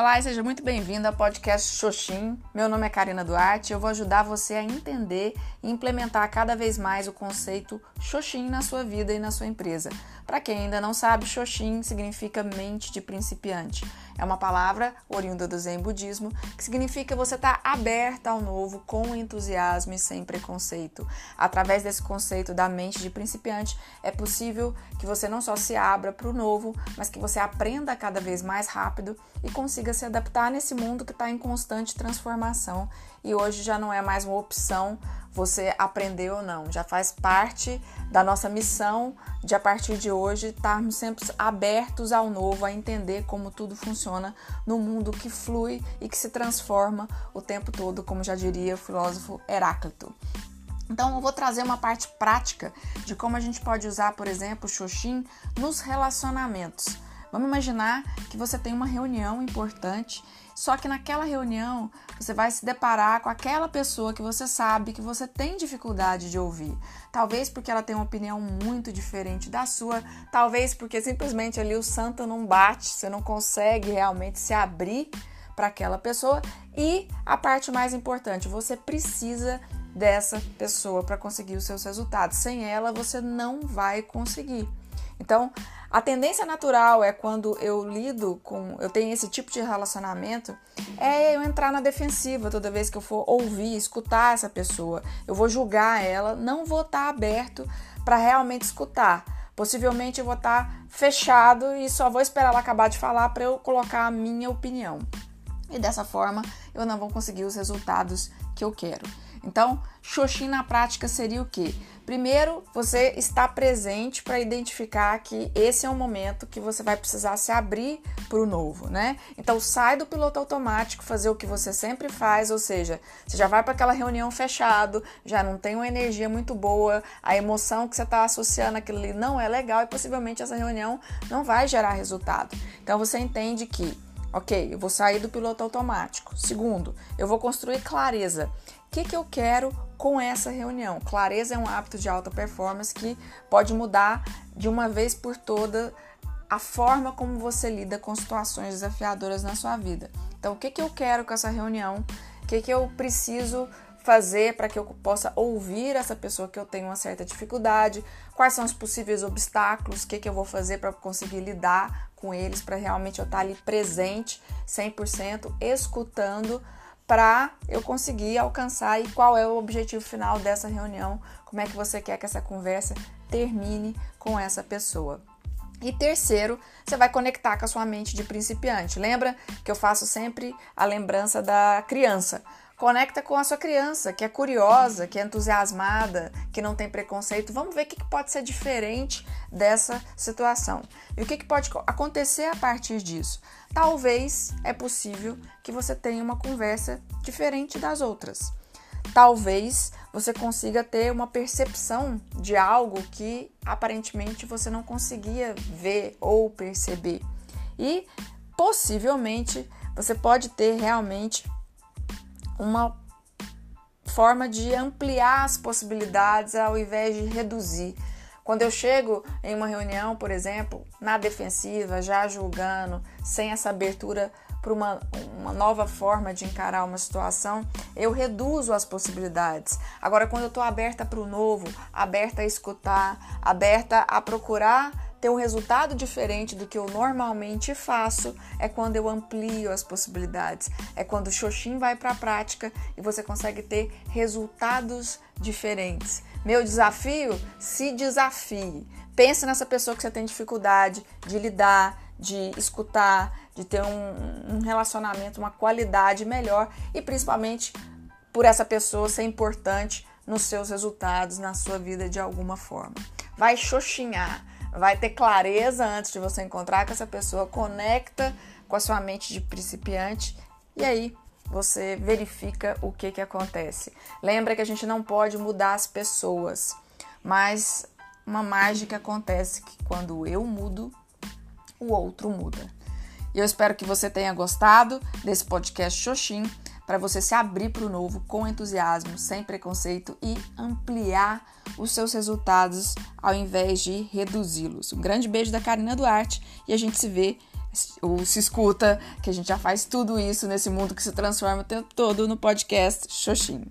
Olá e seja muito bem-vindo ao podcast Xoxin. Meu nome é Karina Duarte e eu vou ajudar você a entender e implementar cada vez mais o conceito Xoxin na sua vida e na sua empresa. Para quem ainda não sabe, Xoxin significa mente de principiante. É uma palavra oriunda do Zen Budismo que significa você estar tá aberta ao novo com entusiasmo e sem preconceito. Através desse conceito da mente de principiante, é possível que você não só se abra para o novo, mas que você aprenda cada vez mais rápido e consiga se adaptar nesse mundo que está em constante transformação e hoje já não é mais uma opção você aprender ou não, já faz parte da nossa missão de a partir de hoje estarmos sempre abertos ao novo, a entender como tudo funciona no mundo que flui e que se transforma o tempo todo, como já diria o filósofo Heráclito. Então, eu vou trazer uma parte prática de como a gente pode usar, por exemplo, o Xoxin nos relacionamentos. Vamos imaginar que você tem uma reunião importante, só que naquela reunião você vai se deparar com aquela pessoa que você sabe que você tem dificuldade de ouvir. Talvez porque ela tem uma opinião muito diferente da sua, talvez porque simplesmente ali o santo não bate, você não consegue realmente se abrir para aquela pessoa. E a parte mais importante, você precisa dessa pessoa para conseguir os seus resultados. Sem ela, você não vai conseguir. Então, a tendência natural é quando eu lido com, eu tenho esse tipo de relacionamento, é eu entrar na defensiva toda vez que eu for ouvir, escutar essa pessoa. Eu vou julgar ela, não vou estar aberto para realmente escutar. Possivelmente eu vou estar fechado e só vou esperar ela acabar de falar para eu colocar a minha opinião. E dessa forma eu não vou conseguir os resultados que eu quero. Então, Xoxin na prática seria o quê? Primeiro, você está presente para identificar que esse é um momento que você vai precisar se abrir para o novo, né? Então, sai do piloto automático, fazer o que você sempre faz, ou seja, você já vai para aquela reunião fechado, já não tem uma energia muito boa, a emoção que você está associando aquilo ali não é legal e possivelmente essa reunião não vai gerar resultado. Então, você entende que Ok, eu vou sair do piloto automático. Segundo, eu vou construir clareza. Que, que eu quero com essa reunião? Clareza é um hábito de alta performance que pode mudar de uma vez por toda a forma como você lida com situações desafiadoras na sua vida. Então, o que, que eu quero com essa reunião? O que, que eu preciso fazer para que eu possa ouvir essa pessoa que eu tenho uma certa dificuldade? Quais são os possíveis obstáculos? O que, que eu vou fazer para conseguir lidar com eles, para realmente eu estar ali presente 100%, escutando para eu conseguir alcançar e qual é o objetivo final dessa reunião, como é que você quer que essa conversa termine com essa pessoa. E terceiro, você vai conectar com a sua mente de principiante. Lembra que eu faço sempre a lembrança da criança. Conecta com a sua criança, que é curiosa, que é entusiasmada, que não tem preconceito. Vamos ver o que pode ser diferente dessa situação. E o que pode acontecer a partir disso? Talvez é possível que você tenha uma conversa diferente das outras. Talvez você consiga ter uma percepção de algo que aparentemente você não conseguia ver ou perceber. E possivelmente você pode ter realmente uma forma de ampliar as possibilidades ao invés de reduzir. Quando eu chego em uma reunião, por exemplo, na defensiva, já julgando, sem essa abertura para uma, uma nova forma de encarar uma situação, eu reduzo as possibilidades. Agora, quando eu estou aberta para o novo, aberta a escutar, aberta a procurar ter um resultado diferente do que eu normalmente faço é quando eu amplio as possibilidades. É quando o Xoxin vai para a prática e você consegue ter resultados diferentes. Meu desafio? Se desafie. Pense nessa pessoa que você tem dificuldade de lidar, de escutar, de ter um, um relacionamento, uma qualidade melhor e principalmente por essa pessoa ser importante nos seus resultados, na sua vida de alguma forma. Vai xoxinhar vai ter clareza antes de você encontrar com essa pessoa, conecta com a sua mente de principiante e aí você verifica o que, que acontece. Lembra que a gente não pode mudar as pessoas, mas uma mágica acontece que quando eu mudo, o outro muda. E eu espero que você tenha gostado desse podcast Xoxin para você se abrir para o novo com entusiasmo, sem preconceito e ampliar os seus resultados ao invés de reduzi-los. Um grande beijo da Karina Duarte e a gente se vê ou se escuta, que a gente já faz tudo isso nesse mundo que se transforma o tempo todo no podcast Xoxin.